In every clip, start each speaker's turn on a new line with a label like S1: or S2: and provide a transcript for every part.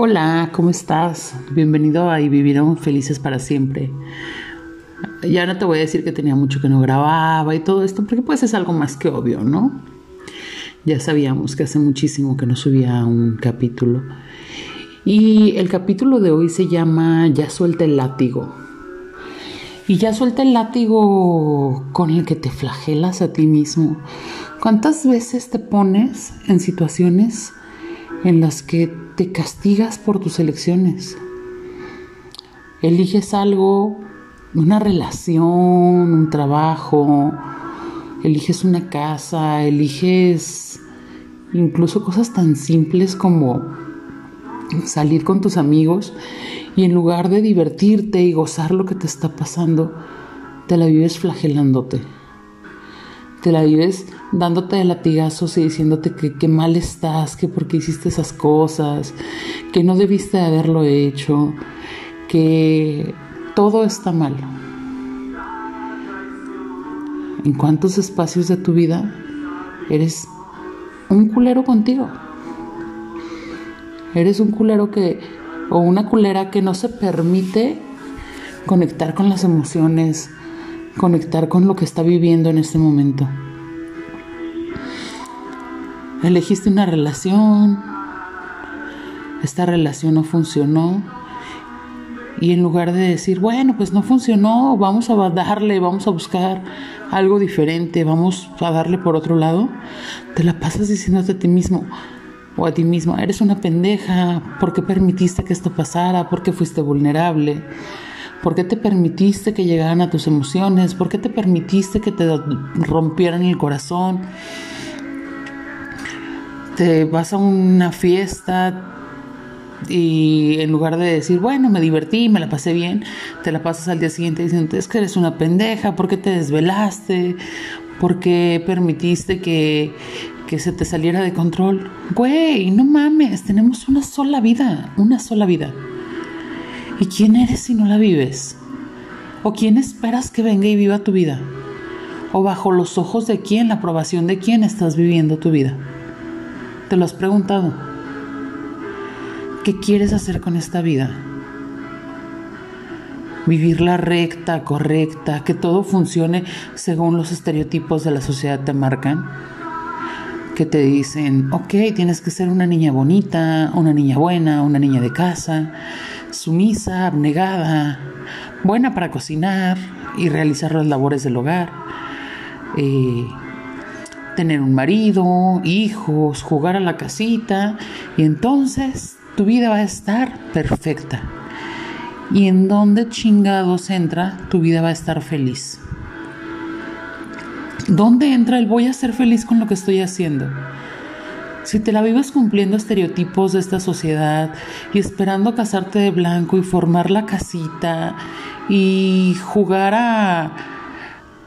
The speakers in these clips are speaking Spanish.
S1: Hola, ¿cómo estás? Bienvenido a Y Viviremos Felices para Siempre. Ya no te voy a decir que tenía mucho que no grababa y todo esto, porque pues es algo más que obvio, ¿no? Ya sabíamos que hace muchísimo que no subía un capítulo. Y el capítulo de hoy se llama Ya suelta el látigo. Y ya suelta el látigo con el que te flagelas a ti mismo. ¿Cuántas veces te pones en situaciones en las que te castigas por tus elecciones. Eliges algo, una relación, un trabajo, eliges una casa, eliges incluso cosas tan simples como salir con tus amigos y en lugar de divertirte y gozar lo que te está pasando, te la vives flagelándote te la vives dándote de latigazos y diciéndote que, qué mal estás, que por qué hiciste esas cosas, que no debiste haberlo hecho, que todo está mal. ¿En cuántos espacios de tu vida eres un culero contigo? Eres un culero que, o una culera que no se permite conectar con las emociones, conectar con lo que está viviendo en este momento. Elegiste una relación, esta relación no funcionó y en lugar de decir, bueno, pues no funcionó, vamos a darle, vamos a buscar algo diferente, vamos a darle por otro lado, te la pasas diciéndote a ti mismo o a ti misma, eres una pendeja, ¿por qué permitiste que esto pasara? ¿Por qué fuiste vulnerable? ¿Por qué te permitiste que llegaran a tus emociones? ¿Por qué te permitiste que te rompieran el corazón? Te vas a una fiesta y en lugar de decir, bueno, me divertí, me la pasé bien, te la pasas al día siguiente diciendo, es que eres una pendeja, ¿por qué te desvelaste? ¿Por qué permitiste que, que se te saliera de control? Güey, no mames, tenemos una sola vida, una sola vida. ¿Y quién eres si no la vives? ¿O quién esperas que venga y viva tu vida? ¿O bajo los ojos de quién, la aprobación de quién estás viviendo tu vida? ¿Te lo has preguntado? ¿Qué quieres hacer con esta vida? Vivirla recta, correcta, que todo funcione según los estereotipos de la sociedad te marcan que te dicen, ok, tienes que ser una niña bonita, una niña buena, una niña de casa, sumisa, abnegada, buena para cocinar y realizar las labores del hogar, eh, tener un marido, hijos, jugar a la casita y entonces tu vida va a estar perfecta. Y en donde chingados entra, tu vida va a estar feliz. ¿Dónde entra el voy a ser feliz con lo que estoy haciendo? Si te la vives cumpliendo estereotipos de esta sociedad y esperando casarte de blanco y formar la casita y jugar a,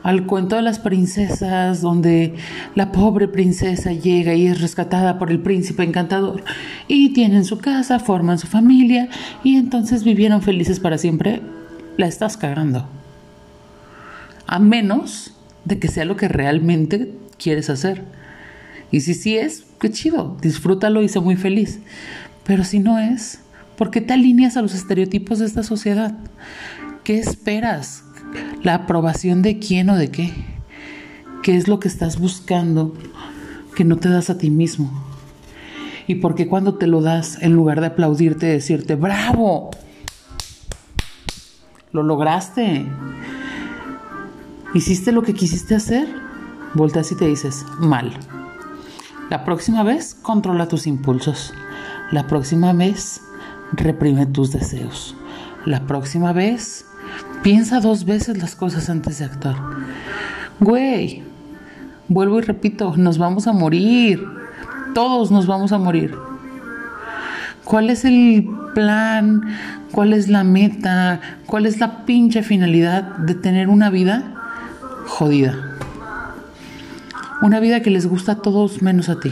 S1: al cuento de las princesas donde la pobre princesa llega y es rescatada por el príncipe encantador y tienen su casa, forman su familia y entonces vivieron felices para siempre, la estás cagando. A menos de que sea lo que realmente quieres hacer. Y si sí es, qué chido, disfrútalo y sé muy feliz. Pero si no es, ¿por qué te alineas a los estereotipos de esta sociedad? ¿Qué esperas? ¿La aprobación de quién o de qué? ¿Qué es lo que estás buscando que no te das a ti mismo? ¿Y por qué cuando te lo das, en lugar de aplaudirte, decirte, bravo, lo lograste? ¿Hiciste lo que quisiste hacer? Volteas y te dices, mal. La próxima vez, controla tus impulsos. La próxima vez, reprime tus deseos. La próxima vez, piensa dos veces las cosas antes de actuar. Güey, vuelvo y repito, nos vamos a morir. Todos nos vamos a morir. ¿Cuál es el plan? ¿Cuál es la meta? ¿Cuál es la pinche finalidad de tener una vida jodida. Una vida que les gusta a todos menos a ti.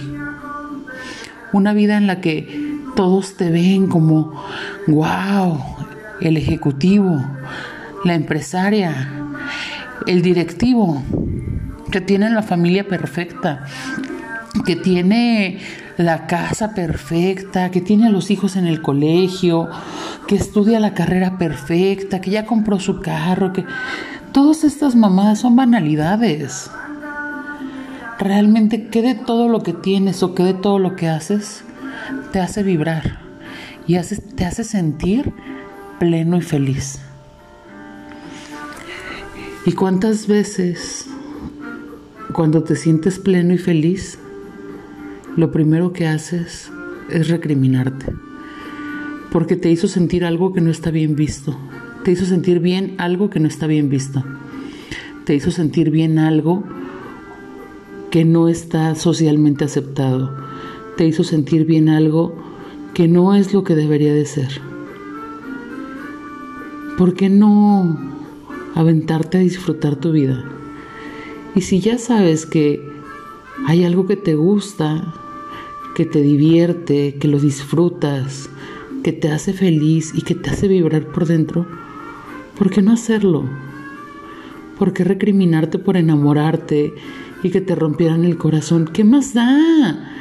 S1: Una vida en la que todos te ven como, wow, el ejecutivo, la empresaria, el directivo, que tienen la familia perfecta, que tiene la casa perfecta, que tiene a los hijos en el colegio, que estudia la carrera perfecta, que ya compró su carro, que todas estas mamadas son banalidades. Realmente, ¿qué de todo lo que tienes o qué de todo lo que haces te hace vibrar y te hace sentir pleno y feliz? ¿Y cuántas veces cuando te sientes pleno y feliz, lo primero que haces es recriminarte? Porque te hizo sentir algo que no está bien visto. Te hizo sentir bien algo que no está bien visto. Te hizo sentir bien algo que no está socialmente aceptado. Te hizo sentir bien algo que no es lo que debería de ser. ¿Por qué no aventarte a disfrutar tu vida. Y si ya sabes que hay algo que te gusta, que te divierte, que lo disfrutas, que te hace feliz y que te hace vibrar por dentro, ¿por qué no hacerlo? ¿Por qué recriminarte por enamorarte y que te rompieran el corazón? ¿Qué más da?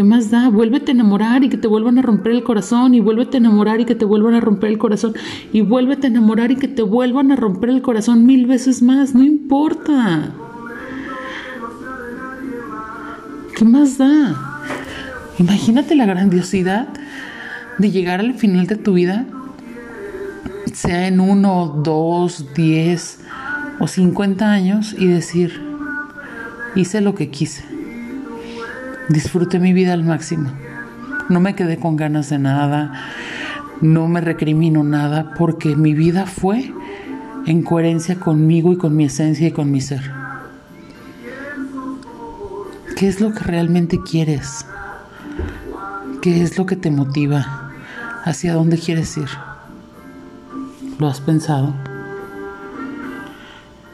S1: ¿Qué más da? Vuélvete a enamorar y que te vuelvan a romper el corazón y vuélvete a enamorar y que te vuelvan a romper el corazón y vuélvete a enamorar y que te vuelvan a romper el corazón mil veces más, no importa. ¿Qué más da? Imagínate la grandiosidad de llegar al final de tu vida, sea en uno, dos, diez o cincuenta años y decir, hice lo que quise Disfruté mi vida al máximo. No me quedé con ganas de nada, no me recrimino nada, porque mi vida fue en coherencia conmigo y con mi esencia y con mi ser. ¿Qué es lo que realmente quieres? ¿Qué es lo que te motiva? ¿Hacia dónde quieres ir? ¿Lo has pensado?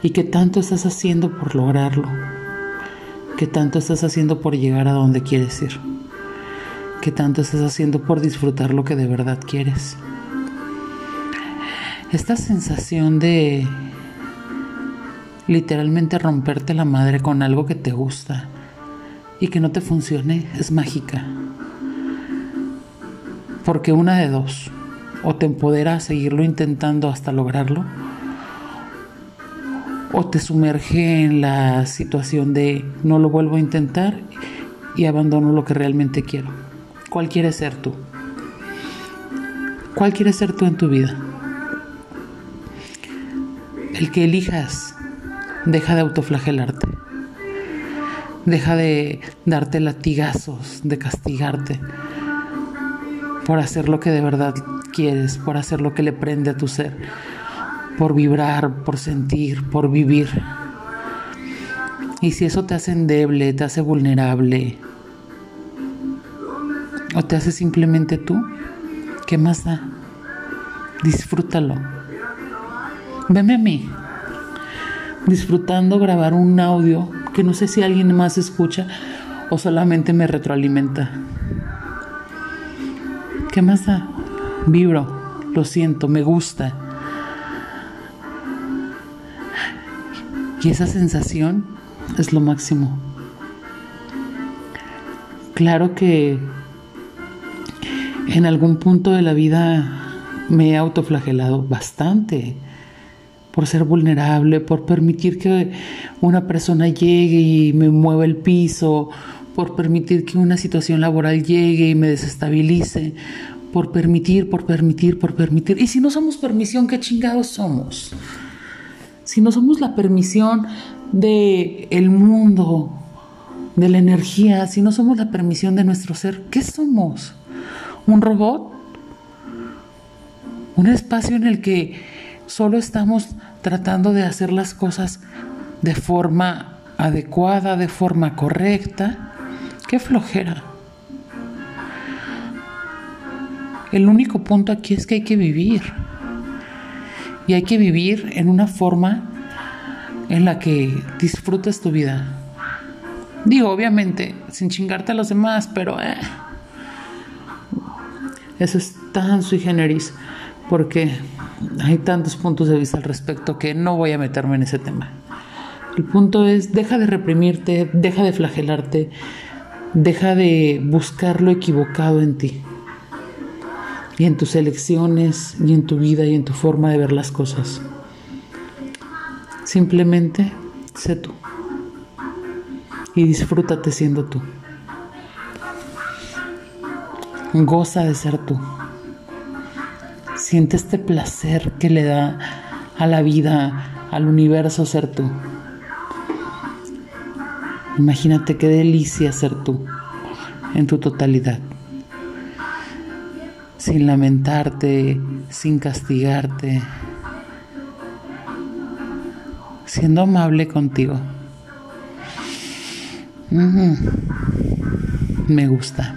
S1: ¿Y qué tanto estás haciendo por lograrlo? ¿Qué tanto estás haciendo por llegar a donde quieres ir? ¿Qué tanto estás haciendo por disfrutar lo que de verdad quieres? Esta sensación de literalmente romperte la madre con algo que te gusta y que no te funcione es mágica. Porque una de dos, o te empodera a seguirlo intentando hasta lograrlo, o te sumerge en la situación de no lo vuelvo a intentar y abandono lo que realmente quiero. ¿Cuál quieres ser tú? ¿Cuál quieres ser tú en tu vida? El que elijas, deja de autoflagelarte. Deja de darte latigazos, de castigarte por hacer lo que de verdad quieres, por hacer lo que le prende a tu ser por vibrar, por sentir, por vivir. Y si eso te hace endeble, te hace vulnerable, o te hace simplemente tú, ¿qué más da? Disfrútalo. Veme a mí, disfrutando grabar un audio que no sé si alguien más escucha o solamente me retroalimenta. ¿Qué más da? Vibro, lo siento, me gusta. Y esa sensación es lo máximo. Claro que en algún punto de la vida me he autoflagelado bastante por ser vulnerable, por permitir que una persona llegue y me mueva el piso, por permitir que una situación laboral llegue y me desestabilice, por permitir, por permitir, por permitir. Y si no somos permisión, ¿qué chingados somos? Si no somos la permisión de el mundo, de la energía, si no somos la permisión de nuestro ser, ¿qué somos? ¿Un robot? ¿Un espacio en el que solo estamos tratando de hacer las cosas de forma adecuada, de forma correcta? ¡Qué flojera! El único punto aquí es que hay que vivir y hay que vivir en una forma en la que disfrutes tu vida. Digo, obviamente, sin chingarte a los demás, pero eh, eso es tan sui generis porque hay tantos puntos de vista al respecto que no voy a meterme en ese tema. El punto es, deja de reprimirte, deja de flagelarte, deja de buscar lo equivocado en ti y en tus elecciones y en tu vida y en tu forma de ver las cosas. Simplemente sé tú y disfrútate siendo tú. Goza de ser tú. Siente este placer que le da a la vida, al universo ser tú. Imagínate qué delicia ser tú en tu totalidad. Sin lamentarte, sin castigarte, siendo amable contigo. Me gusta.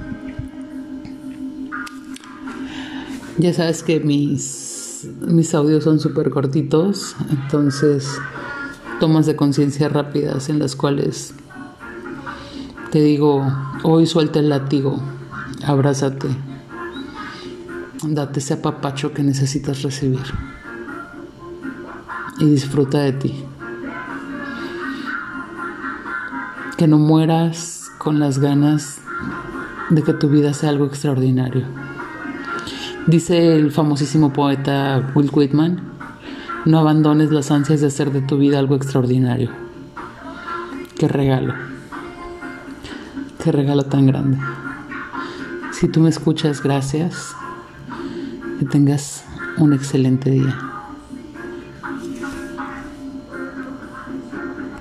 S1: Ya sabes que mis, mis audios son súper cortitos, entonces tomas de conciencia rápidas en las cuales te digo, hoy suelta el látigo, abrázate, date ese apapacho que necesitas recibir y disfruta de ti. Que no mueras con las ganas de que tu vida sea algo extraordinario. Dice el famosísimo poeta Will Whitman, no abandones las ansias de hacer de tu vida algo extraordinario. Qué regalo. Qué regalo tan grande. Si tú me escuchas, gracias. Que tengas un excelente día.